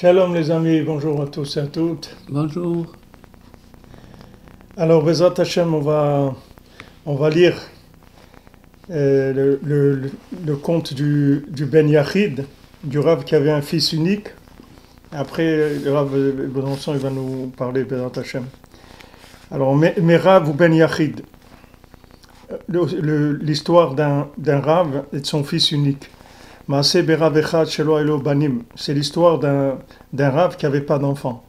Shalom les amis, bonjour à tous et à toutes. Bonjour. Alors, Bezat Hashem, on va, on va lire euh, le, le- le conte du, du Ben Yachid, du Rav qui avait un fils unique. Après, le Rav Besançon, il va nous parler Bezat Hashem. Alors, mais, mais Rav ou Ben Yachid, le- l'histoire d'un d'un Rav et de son fils unique. C'est l'histoire d'un rave qui n'avait pas d'enfant.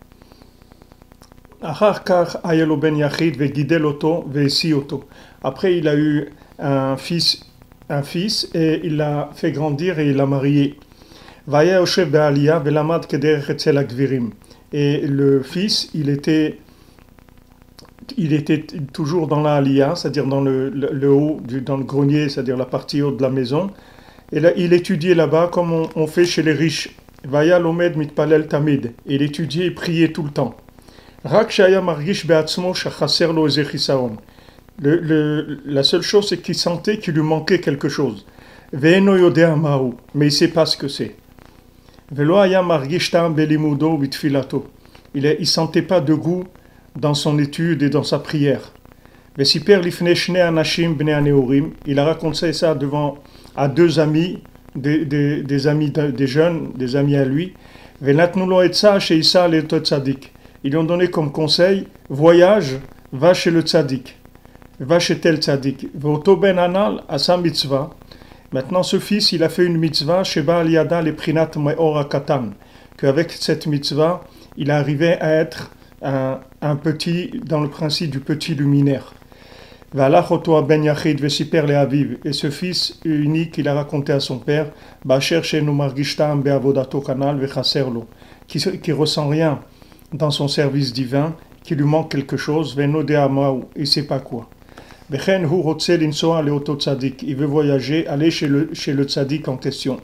Ben Après, il a eu un fils, un fils et il l'a fait grandir et il l'a marié. Et le fils, il était, il était toujours dans la c'est-à-dire dans le, le, le haut, du, dans le grenier, c'est-à-dire la partie haute de la maison. Et là, il étudiait là-bas comme on, on, fait chez les riches. Vaya lomed mitpalel tamid. Il étudiait et priait tout le temps. Rak shaya margish beatzmo shachaser lo le, la seule chose, c'est qu'il sentait qu'il lui manquait quelque chose. Veeno yodea mahu, mais il ne sait pas ce que c'est. Velo aya margish tam belimudo bitfilato. Il ne sentait pas de goût dans son étude et dans sa prière. Vesiper lifneshne anashim bne aneorim. Il a raconté ça devant à deux amis, des, amis des jeunes, des amis à lui. Ils lui ont donné comme conseil voyage, va chez le tzaddik, va chez tel tzaddik. ben. Maintenant, ce fils, il a fait une mitzvah, Sheba Aliada le Prinat Katan, qu'avec cette mitzvah, il arrivait à être un petit, dans le principe du petit luminaire. Ben Yachid Vesiper le Aviv. Et ce fils unique, il a raconté à son père, Bacher Shenu Margishtam Beavodato Kanal Vechaserlo, qui ressent rien dans son service divin, qui lui manque quelque chose, Veno de Amaou, il ne sait pas quoi. Bechen Hu Rotse Linsoa Leoto Tzadik, il veut voyager, aller chez le, chez le Tzadik en question.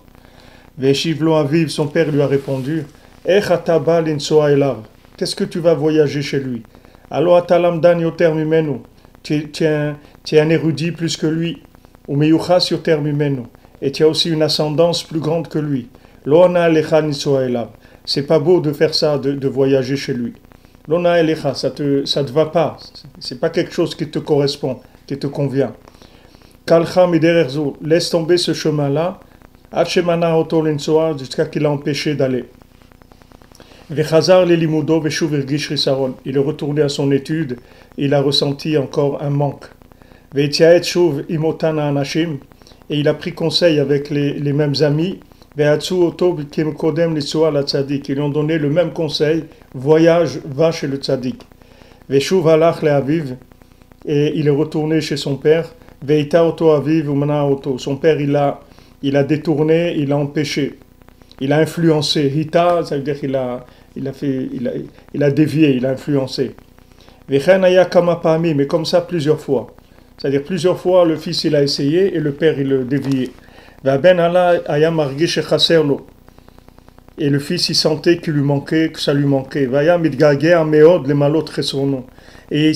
Veshivlo Aviv, son père lui a répondu, eh, Echataba Linsoa Elav, qu'est-ce que tu vas voyager chez lui? Alo Atalam Dan Yoter Mimenu tu es, un, érudit plus que lui, ou umeyucha sur terre humaine, et tu as aussi une ascendance plus grande que lui. Lona elecha C'est pas beau de faire ça, de, voyager chez lui. Lona elecha, ça te, ça te va pas. C'est pas quelque chose qui te correspond, qui te convient. Kalcha laisse tomber ce chemin-là, Hachemana jusqu'à qu'il l'a empêché d'aller. Il est retourné à son étude, il a ressenti encore un manque. Et il a pris conseil avec les, les mêmes amis. Ils lui ont donné le même conseil. Voyage, va chez le aviv. Et il est retourné chez son père. Son père, il a, il a détourné, il a empêché. Il a influencé. Hita, ça veut dire qu'il a, il a fait, il a, il a dévié, il a influencé. Mais comme ça plusieurs fois. C'est-à-dire plusieurs fois le fils il a essayé et le père il le dévié. Lo. Et le fils il sentait qu'il lui manquait, que ça lui manquait. Et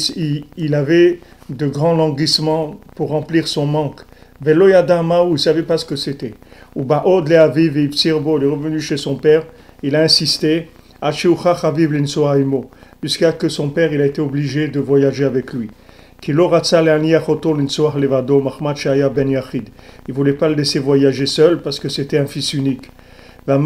il, avait de grands languissements pour remplir son manque. Il savait pas ce que c'était. Ubaod le aviv il est revenu chez son père, il a insisté, jusqu'à que son père il a été obligé de voyager avec lui. Ben il ne voulait pas le laisser voyager seul parce que c'était un fils unique. Ben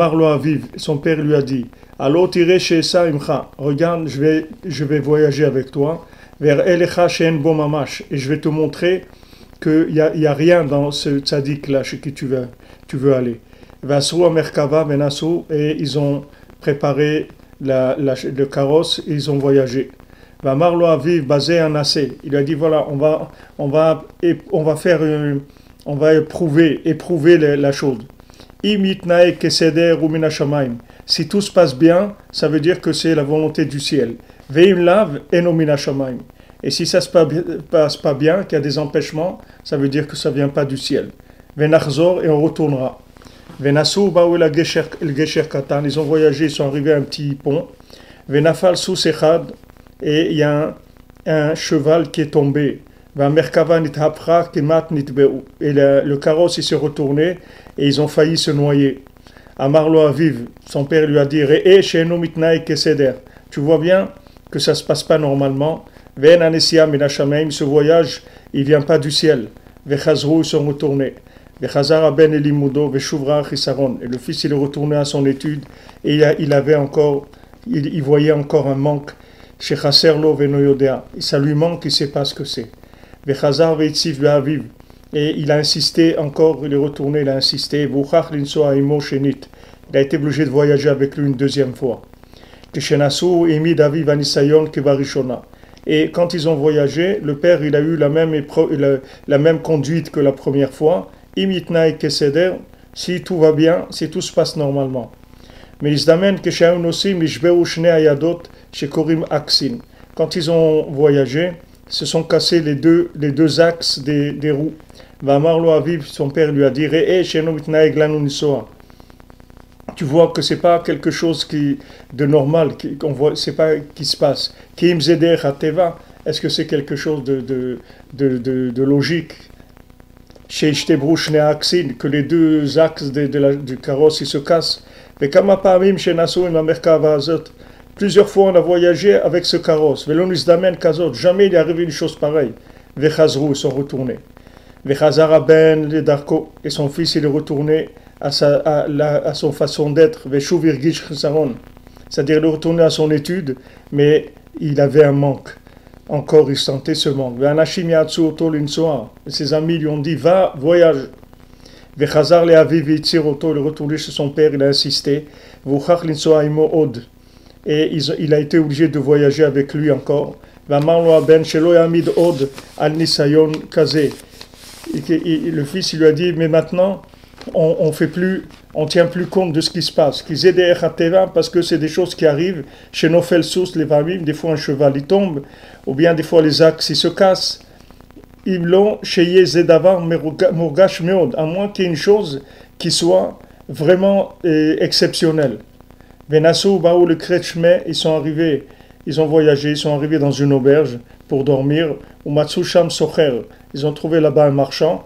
son père lui a dit Allô, tirez chez Saimcha, regarde, je vais, je vais voyager avec toi vers Elecha et je vais te montrer qu'il n'y a, y a rien dans ce tzaddik là chez qui tu vas tu veux aller. Merkava, et ils ont préparé la, la, le carrosse et ils ont voyagé. Marlo Aviv, basé en assez. Il a dit voilà, on va, on va, on va faire, une, on va éprouver, éprouver la, la chose. Si tout se passe bien, ça veut dire que c'est la volonté du ciel. Et si ça se passe pas bien, qu'il y a des empêchements, ça veut dire que ça vient pas du ciel. Venachzor, et on retournera. Venasuba ou la Gesher Katan, ils ont voyagé, ils sont arrivés à un petit pont. Venafal Sechad, et il y a un, cheval qui est tombé. Et le, carrosse il s'est retourné et ils ont failli se noyer. Amarlo Aviv, son père lui a dit Tu vois bien que ça ne se passe pas normalement. Ce voyage, il vient pas du ciel. Ils sont retournés. Et le fils, il est retourné à son étude et il avait encore, il, voyait encore un manque. Chez Chaserlo venoyodea. Ça lui manque, il sait pas ce que c'est. Vechazar veitzif ve'aviv. Et il a insisté encore, il est retourné, il a insisté. Il a été obligé de voyager avec lui une deuxième fois. Et quand ils ont voyagé, le père il a eu la même, la, même conduite que la première fois. Imitnaï keseder, si tout va bien, si tout se passe normalement. Mais ils amènent que aksin. Quand ils ont voyagé, se sont cassés les deux, les deux axes des, des roues. Son père lui a dit Tu vois que c'est pas quelque chose qui, de normal, qu'on voit, c'est pas qui se passe. Est-ce que c'est quelque chose de, de, de logique? Que les deux axes de, du carrosse ils se cassent. Plusieurs fois on a voyagé avec ce carrosse. Jamais il est arrivé une chose pareille. ils sont retournés. Ben le Darko, et son fils il est retourné à, sa, à, la, à son façon d'être, c'est-à-dire il est retourné à son étude, mais il avait un manque. Encore il sentait ce manque. Ses amis lui ont dit Va, voyage. Vechazar le Aviv il est retourné chez son père, il a insisté. Et il a été obligé de voyager avec lui encore. Et, le fils il lui a dit mais maintenant on, on fait plus on tient plus compte de ce qui se passe. Parce que c'est des choses qui arrivent chez nos sous les familles des fois un cheval il tombe ou bien des fois les axes ils se cassent. Ils l'ont chez Zedavar Mourgash Meod à moins qu'il y ait une chose qui soit vraiment euh, exceptionnelle. Venassou Baou le ils sont arrivés ils ont voyagé ils sont arrivés dans une auberge pour dormir ou Matsusham Socher ils ont trouvé là-bas un marchand.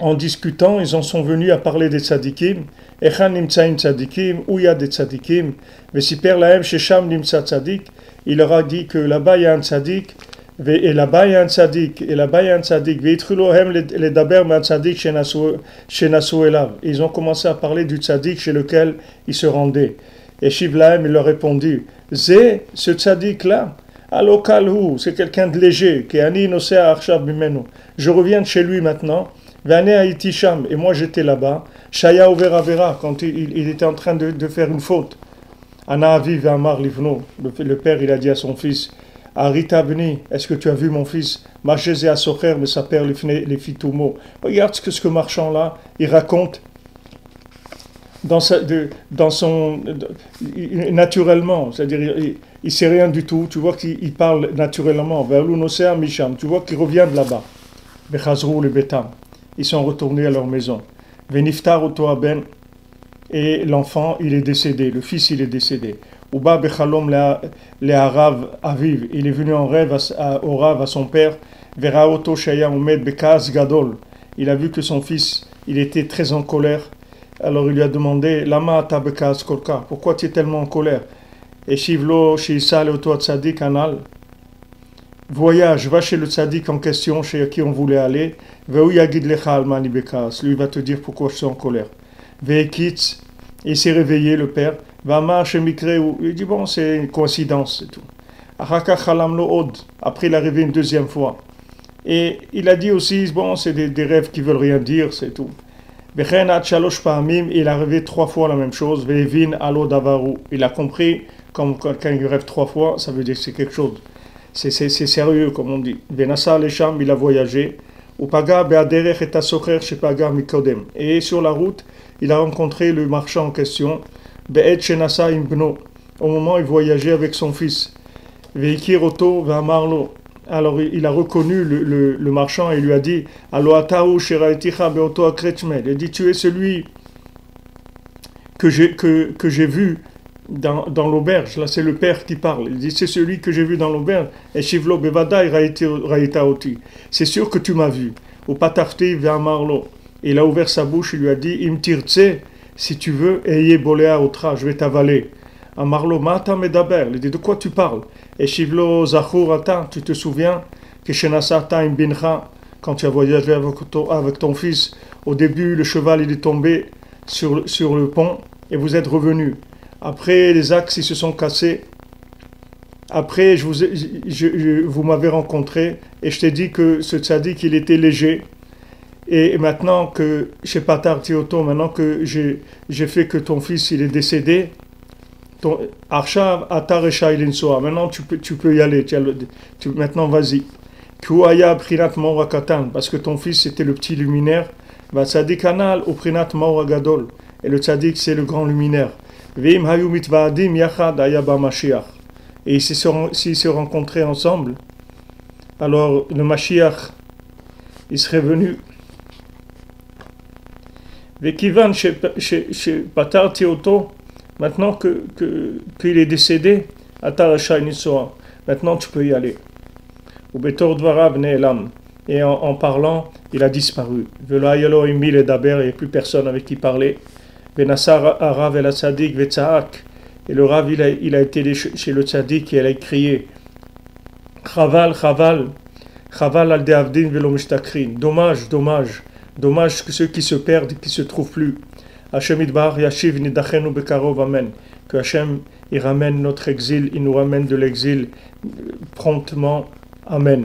en discutant, ils en sont venus à parler des tzadikim. Echan nimtsaim tzadikim, où il y a des tzadikim. Mais si Père Lahem Shesham nimtsa tzadik, il leur a dit que là-bas il y a un tzadik, et là-bas il y a un tzadik, et là-bas il y a un tzadik. les daber tzadik shenasu elav. Ils ont commencé à parler du tzadik chez lequel ils se rendaient. Et Shiv Lahem, il leur répondit, Zé, ce tzadik-là, alokalhu, c'est quelqu'un de léger, qui. Je reviens de chez lui maintenant et moi j'étais là-bas. Shaya Vera quand il, était en train de, faire une faute. Ana Aviv Amar Livno, le, père il a dit à son fils Arita Beni, est-ce que tu as vu mon fils? Machezé à Socher, mais sa père les fitumo. Regarde ce que ce marchand là, il raconte dans, sa, dans son naturellement, c'est-à-dire il, il, sait rien du tout. Tu vois qu'il parle naturellement. Vers Misham, tu vois qu'il revient de là-bas. Bechazrou le Betam ils sont retournés à leur maison. Veniftar ben et l'enfant il est décédé, le fils il est décédé. Uba bechalom le Arav Aviv, il est venu en rêve au Rav à son père. Vera shaya omed bekaz gadol. Il a vu que son fils il était très en colère. Alors il lui a demandé Lama bekaz kolka, pourquoi tu es tellement en colère? Et Shivlo Shisal Oto Tzadik Anal, voyage, va chez le tzaddik en question, chez qui on voulait aller. Lui va te dire pourquoi je suis en colère. Il s'est réveillé, le père. Il dit bon, c'est une coïncidence, c'est tout. Après, il est arrivé une deuxième fois. Et il a dit aussi, bon, c'est des, rêves qui veulent rien dire, c'est tout. Il est arrivé trois fois la même chose. Il a compris, comme quand il rêve trois fois, ça veut dire que c'est quelque chose c'est sérieux, comme on dit. Il a voyagé. Et sur la route, il a rencontré le marchand en question. Au moment où il voyageait avec son fils. Alors il a reconnu le, marchand et lui a dit. Il dit Tu es celui que j'ai que, que j'ai vu dans, l'auberge. Là, c'est le père qui parle. Il dit C'est celui que j'ai vu dans l'auberge. Et Shivlo Bevadai Raita Oti. C'est sûr que tu m'as vu. Au Patarti Vamarlo. Il a ouvert sa bouche, il lui a dit Im tirtse, si tu veux, ayez boléa otra, je vais t'avaler. Amarlo mata medaber, il dit De quoi tu parles? Et Shivlo Zachur ata, tu te souviens que Shenasata im bincha, quand tu as voyagé avec ton, avec ton fils, au début le cheval il est tombé sur, sur le pont et vous êtes revenu. Après les axes ils se sont cassés. Après je vous, m'avez rencontré et je t'ai dit que ce tzaddik il était léger. Et maintenant que chez Patar Tioto, maintenant que j'ai fait que ton fils il est décédé, ton Atar maintenant tu peux, tu peux y aller, tu as maintenant vas-y. Prinat parce que ton fils c'était le petit luminaire, va Tzadik Anal au Prinat Mauragadol, et le Tzadik c'est le grand luminaire. Veim Hayu Mitvaadim Yachad Ayaba Mashiach. Et ils se rencontraient ensemble, alors le Mashiach, il serait venu Vekivan chez, Patar Tioto, maintenant que, que, qu'il est décédé, Atar Asha Nisoa, maintenant tu peux y aller. Ou Betor Dvarav Ne'elam. Et en, en parlant, il a disparu. Velo Ayelo Emil et Daber, il n'y a plus personne avec qui parler. Benassar Arav el Tzadik Vetzaak. Et le Rav, il a, été chez le Tzadik et il a crié Chaval, Chaval, Chaval al Deavdin Velo Mishtakrin. Dommage, dommage. Dommage que ceux qui se perdent, qui se trouvent plus. Hashem Idbar Yashiv Nidachenu Bekarov Amen. Que Hashem il ramène notre exil, il nous ramène de l'exil promptement. Amen.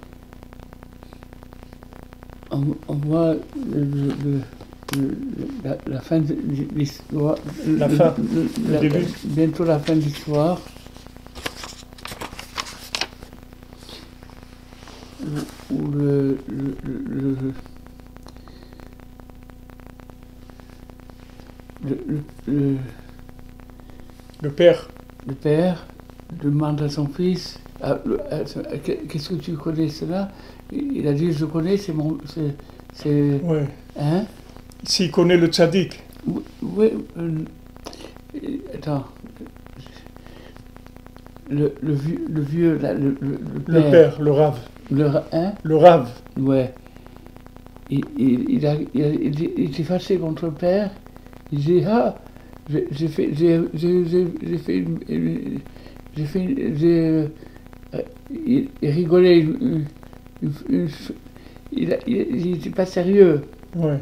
On, on voit le- le- la, la fin de l'histoire. La fin, le la- début. Bientôt la fin de l'histoire. Où- le- le- Le Père, le père demande à son fils ah, ah, Qu'est-ce que tu connais cela? Il a dit Je connais, c'est mon. c'est- ouais. Hein? S'il connaît le tzaddik, Oui, oui, euh, attends. Le, le vieux, le vieux, là, le, le, père, Père, le Rav, le hein, le Rav, ouais. Il, il, il, a, il, a- il est- il était fâché contre le père. Il dit ah, j'ai fait, j'ai, j'ai, fait, une- j'ai fait, j'ai, il, il rigolait, il, a- il, il était pas sérieux. ouais.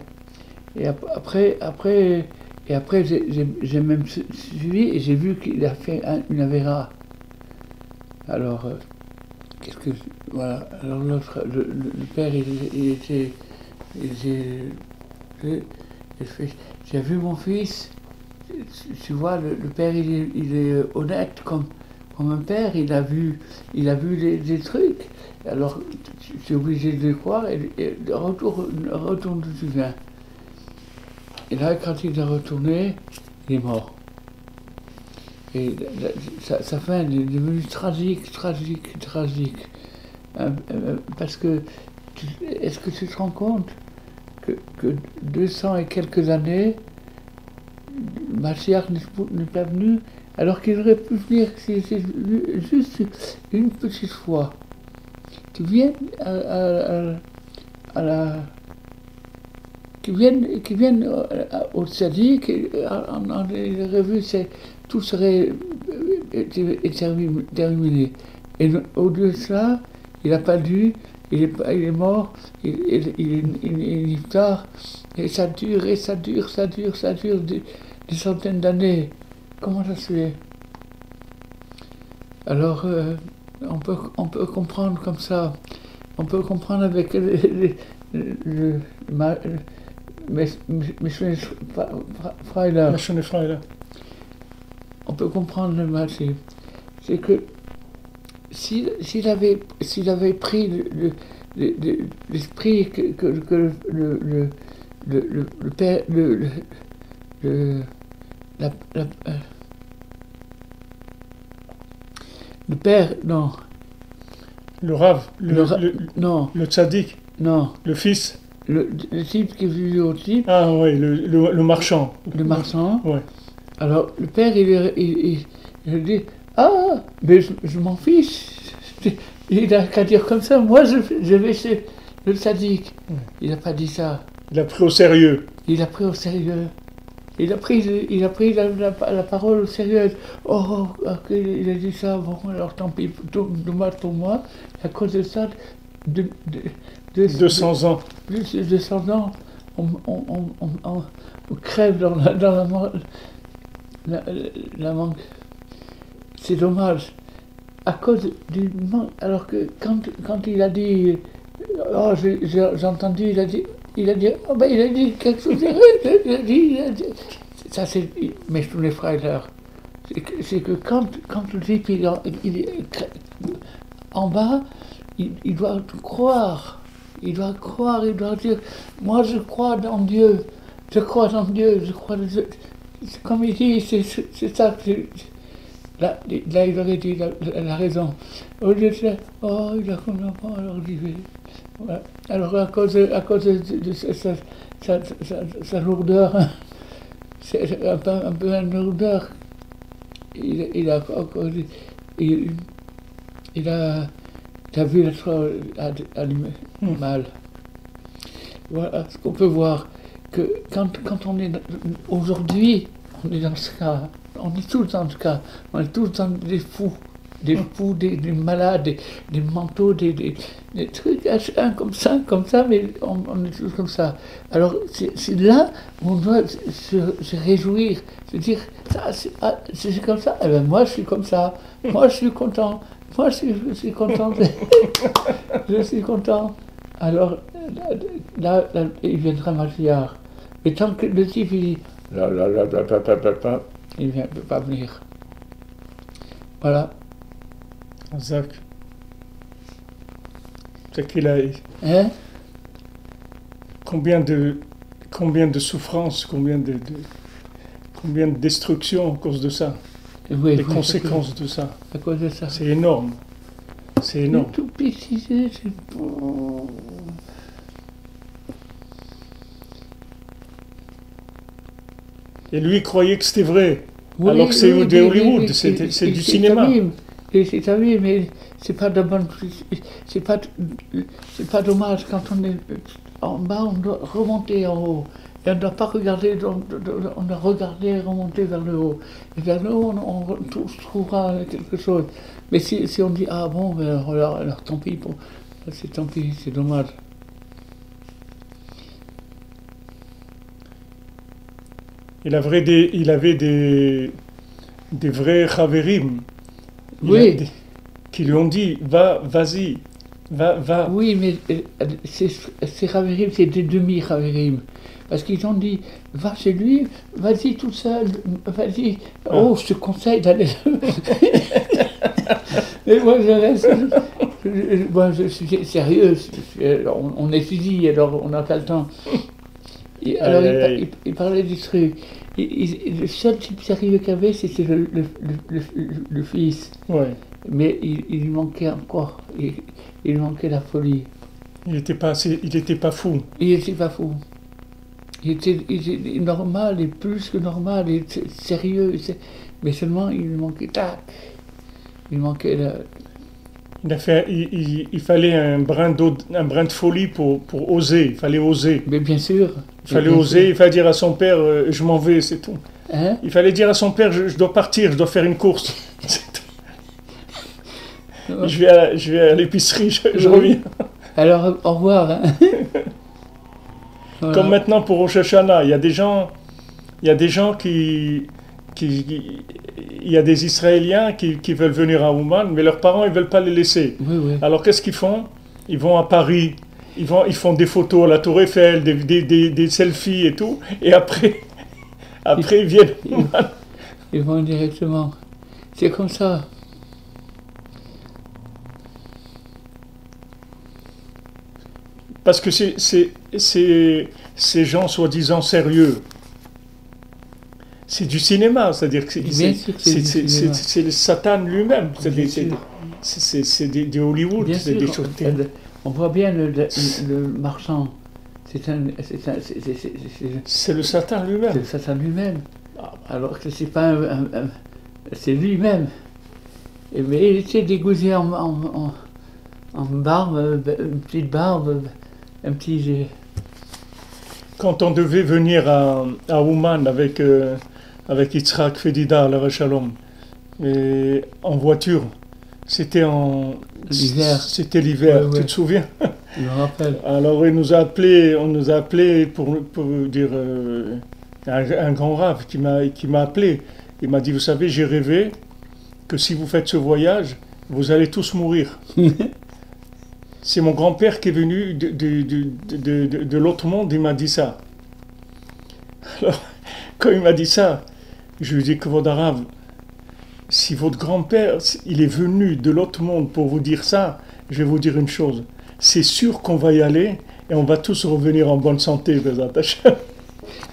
Et ap- après, après, et après j'ai- même su- suivi et j'ai vu qu'il a fait un- une avéra. Alors, euh, qu'est-ce que. Voilà. Alors, l'autre, le, père, il, il était. J'ai vu mon fils. Tu, vois, le, le père, il il est honnête comme, un père. Il a vu, il a vu des, trucs. Alors, tu, es obligé de le croire et, et retourne, retourne d'où tu viens. Et là, quand il est retourné, il est mort. Et sa, fin est devenue tragique, tragique, tragique. Euh, euh, parce que, est-ce que tu te rends compte que, que 200 et quelques années, Machiach n'est pas venu, alors qu'il aurait pu venir si c'est juste une petite fois. Tu viens à, à- la qui viennent, qui viennent au en, en les revues, c'est, tout serait euh, terminé. Et au lieu de cela, il n'a pas dû, il est, il est mort, il, il, est tard, et ça dure, et ça dure, ça dure, ça dure. de- des centaines d'années. Comment ça se fait Alors, euh, on, peut, on peut comprendre comme ça. On peut comprendre avec le, le, le, ma- mes- mes- Freiler. On peut comprendre le mal, c'est, que s'il, avait, avait pris le, le- le- le- l'esprit que, que- que le, le, le, le, le- le père, le, le, le- la- la- euh, le père, non, Le Rav, le, Le Ra- le, non, le tzaddik, non, le fils. le, le type qui est venu au type, Ah oui, le, marchand. le marchand, Ouais. Alors, le père, il, il, il, il dit Ah, mais je, je m'en fiche. Il n'a qu'à dire comme ça Moi, je, je vais chez le sadique. Ouais. Il n'a pas dit ça. Il a pris au sérieux. Il a pris au sérieux. Il a pris, il a pris la, la, la parole au sérieux. Oh, ok, il a dit ça. Bon, alors tant pis, dommage pour moi. À cause de ça, de, de, de, 200 ans. plus de 200 ans, on, on, on, on- crève dans la, dans la, la, manque. C'est dommage. À cause du manque. Alors que quand, quand il a dit. Oh, j'ai entendu, il a dit. Il a dit, oh ben, il a dit quelque chose. Il a dit, il a dit. Ça, c'est. Mais je les frères. C'est que, quand, quand le type, il, est- il en bas, il, il doit croire. Il doit croire, il doit dire, moi je crois dans Dieu, je crois dans Dieu, je crois dans Dieu. Comme il dit, c'est ça que... Là, là, il aurait dit la, la- la raison. Au lieu de dire, oh, il a pas, alors j'y vais. Alors à cause, de- à cause de, de sa, sa, sa, sa- sa lourdeur, c'est un peu, un peu une lourdeur, il, il a encore dit- il, il a, vu l'être allumé Hmm. mal. Voilà ce qu'on peut voir. Que quand, quand on est aujourd'hui, on est dans ce cas, on est tous dans ce cas, on est tous dans des fous, des poux, des, malades, des, manteaux, des, trucs un comme ça, comme ça, mais on, est tous comme ça. Alors c'est là où on doit se, réjouir, se dire, ah, c'est comme ça, moi je suis comme ça, moi je suis content, moi je suis, content, je suis content. Alors là, il viendra Matillard. Et tant que le type il il ne peut pas venir. Voilà. Zach. C'est qu'il a Hein? Combien de combien de souffrances, combien de, de- combien de destruction à cause de ça, oui, les conséquences de ça. À cause de ça. C'est énorme. C'est énorme. Tout petit, c'est c'est bon. Et lui il croyait que c'était vrai. Oui, Alors que c'est oui, de Hollywood, c'est- du cinéma. Et c'est Tamim, mais c'est pas de c'est pas, c'est pas dommage quand on est en bas, on doit remonter en haut. Et on ne doit pas regarder, on doit regarder et remonter vers le haut. Et vers le haut, on, on trou- trouvera quelque chose. Mais si, on dit, ah bon, ben alors, alors, tant pis, pour- c'est tant pis, c'est dommage. Il avait des, il avait des, des vrais chaverim. Oui. a qui lui ont dit, va, vas-y, va, va. Oui, mais euh, c'est c'est Raverim, c'est des demi-Raverim. Parce qu'ils ont dit, va chez lui, vas-y tout seul, vas-y. Oh, je te conseille d'aller. mais moi, je reste. Moi, je suis sérieux. on, on étudie, alors on n'a pas le temps. Et alors, il- il parlait du truc. Le seul type sérieux qu'il avait, c'était le, le, le- le- le fils. Ouais. Mais il, il lui manquait encore. Il, il manquait la folie. Il n'était pas, assez- il était pas fou. Il était pas fou. Il était, il était normal et plus que normal et sérieux. Mais seulement il manquait tac. Il manquait la... Il, a fait, il, il- il fallait un brin, d'aud- un brin de folie pour, pour oser. Il fallait oser. Mais bien sûr. Il fallait oser. Il fallait dire à son père, euh, je m'en vais, c'est tout. Hein? Il fallait dire à son père, je, je dois partir, je dois faire une course. C'est tout. Je vais à, je vais à l'épicerie, je, je Oui. reviens. Alors, au revoir. hein. Voilà. Comme maintenant pour Rosh Hashanah, il y a des gens, Il y a des gens qui, qui- qui- il y a des Israéliens qui, qui veulent venir à Ouman, mais leurs parents ils veulent pas les laisser. Oui, oui. Alors qu'est-ce qu'ils font? Ils vont à Paris, ils vont, ils font des photos à la Tour Eiffel, des, des, des- des selfies et tout, et après, après ils viennent. à Ouman. Ils vont directement. C'est comme ça. Parce que c'est, c'est, c'est- ces gens soi-disant sérieux. C'est du cinéma, c'est-à-dire que c'est, c'est, c'est c'est- c'est- c'est- c'est le Satan lui-même. C'est, des- c'est, c'est, c'est- c'est des, Hollywood, c'est des choses elle- on voit bien le, le- le marchand. C'est c'est c'est- c'est- c'est- c'est- C'est le Satan c'est lui-même. le Satan lui-même. Ah, Alors que c'est pas un, un- un- c'est lui-même. Mais il était dégoûté en, en, en, en barbe, euh, une petite barbe, un petit. Quand on devait venir à, à Ouman avec, euh, avec Yitzhak Fedida, la Shalom, et en voiture, c'était en L'hiver. C'était l'hiver, Ouais, tu ouais. te souviens? Je me rappelle. Alors il nous a appelé, on nous a appelé pour, pour dire euh, un, un grand rave qui m'a qui m'a appelé. Il m'a dit vous savez j'ai rêvé que si vous faites ce voyage vous allez tous mourir. C'est mon grand-père qui est venu de, de, de, de- de- de l'autre monde, il m'a dit ça. Alors, quand il m'a dit ça, je lui que votre arabe, si votre grand-père, il est venu de l'autre monde pour vous dire ça, je vais vous dire une chose. C'est sûr qu'on va y aller et on va tous revenir en bonne santé.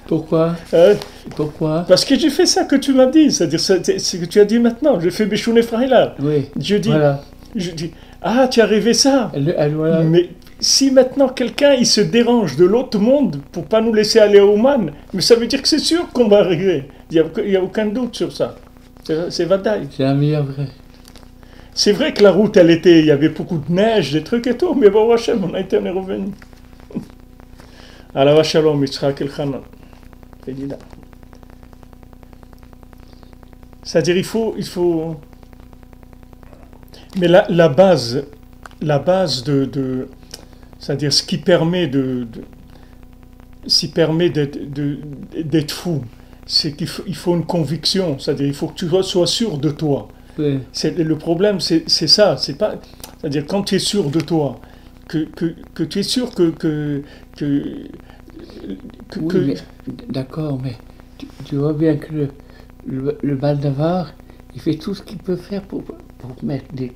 Pourquoi? Hein? Pourquoi? Parce que j'ai fait ça que tu m'as dit, c'est-à-dire c'est c'est ce que tu as dit maintenant. J'ai fait Béchoun Efraïla. Oui. Je dis, Voilà. je dis, ah, tu as rêvé ça Elle, elle- voilà. Mais si maintenant quelqu'un il se dérange de l'autre monde pour pas nous laisser aller à Oman, mais ça veut dire que c'est sûr qu'on va arriver. Il n'y a, aucun doute sur ça. C'est Vadaï. C'est la meilleure vraie. C'est vrai que la route, elle était, il y avait beaucoup de neige, des trucs et tout, mais bon, Hachem, on a été, on est revenu. Alors, Shalom, Yitzhak El. Fédida. C'est-à-dire, il faut, il faut. Mais la, la base, la base de, de- c'est-à-dire ce qui permet de, de ce qui permet d'être fou, c'est qu'il faut, il faut une conviction. C'est-à-dire, il faut que tu sois, sois sûr de toi. Oui. C'est, le problème, c'est, c'est ça. C'est pas, c'est-à-dire quand tu es sûr de toi, que, que, que tu es sûr que que que, Oui, d'accord, mais tu, tu vois bien que le, le, le Baldavar, il fait tout ce qu'il peut faire pour, pour mettre des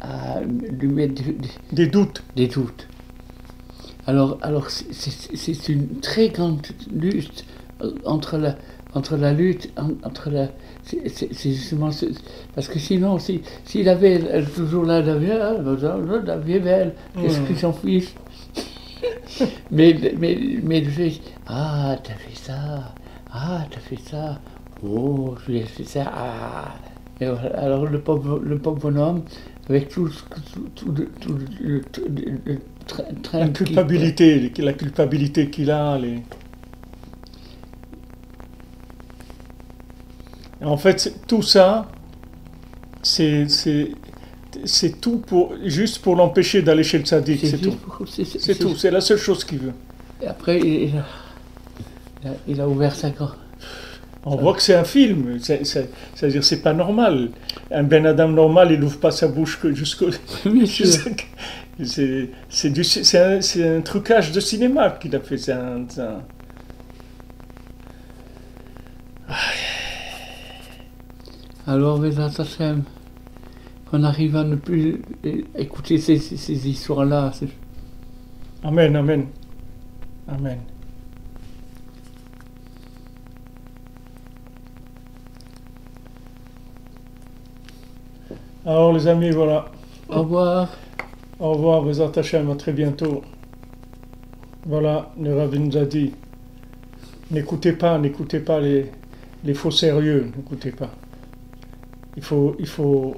à lui mettre des, des- des doutes. des doutes. Alors, alors c'est- une très grande lutte entre la, entre la lutte, en- entre la. C'est justement. ce- parce que sinon, si- s'il avait elle, toujours là, ah, vieille belle, qu'est-ce Mm. qu'il s'en fiche mais, mais, mais le fait, ah, t'as fait ça, ah, t'as fait ça, oh, je lui ai fait ça, ah. Et. Alors le pauvre, le pauvre bonhomme, avec tout, que- tout, tout, le- train, La culpabilité, la culpabilité qu'il a. les- En fait, tout ça, c'est, tout pour, juste pour l'empêcher d'aller chez le tzaddik, c'est, tout. c'est- tout, la seule chose qu'il veut. Et après, il, il a, il ouvert sa gorge. On voit que c'est un film, c'est, c'est, c'est-à-dire c'est pas normal. Un Ben Adam normal, il n'ouvre pas sa bouche jusqu'au... C'est, un, un trucage de cinéma qu'il a fait. C'est un, un- Alors, qu'on arrive à ne plus écouter ces, ces- ces histoires-là. Amen, amen. Amen. Alors les amis, voilà. Au revoir. Au revoir, Bezat Hashem, à très bientôt. Voilà, le Rav nous a dit, n'écoutez pas, n'écoutez pas les, les faux sérieux, n'écoutez pas. Il faut, il, faut,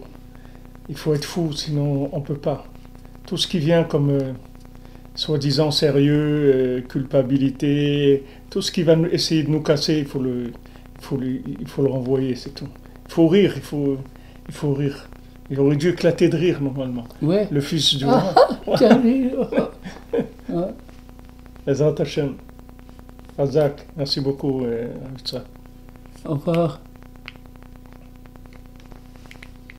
il faut être fou, sinon on ne peut pas. Tout ce qui vient comme euh, soi-disant sérieux, euh, culpabilité, tout ce qui va essayer de nous casser, il faut le, il faut le, il faut le renvoyer, c'est tout. Il faut rire, il faut, il faut rire. Il aurait dû éclater de rire normalement. Ouais. Le fils du Ah. roi. Bezat Hashem. Razak, merci beaucoup, euh. Au revoir.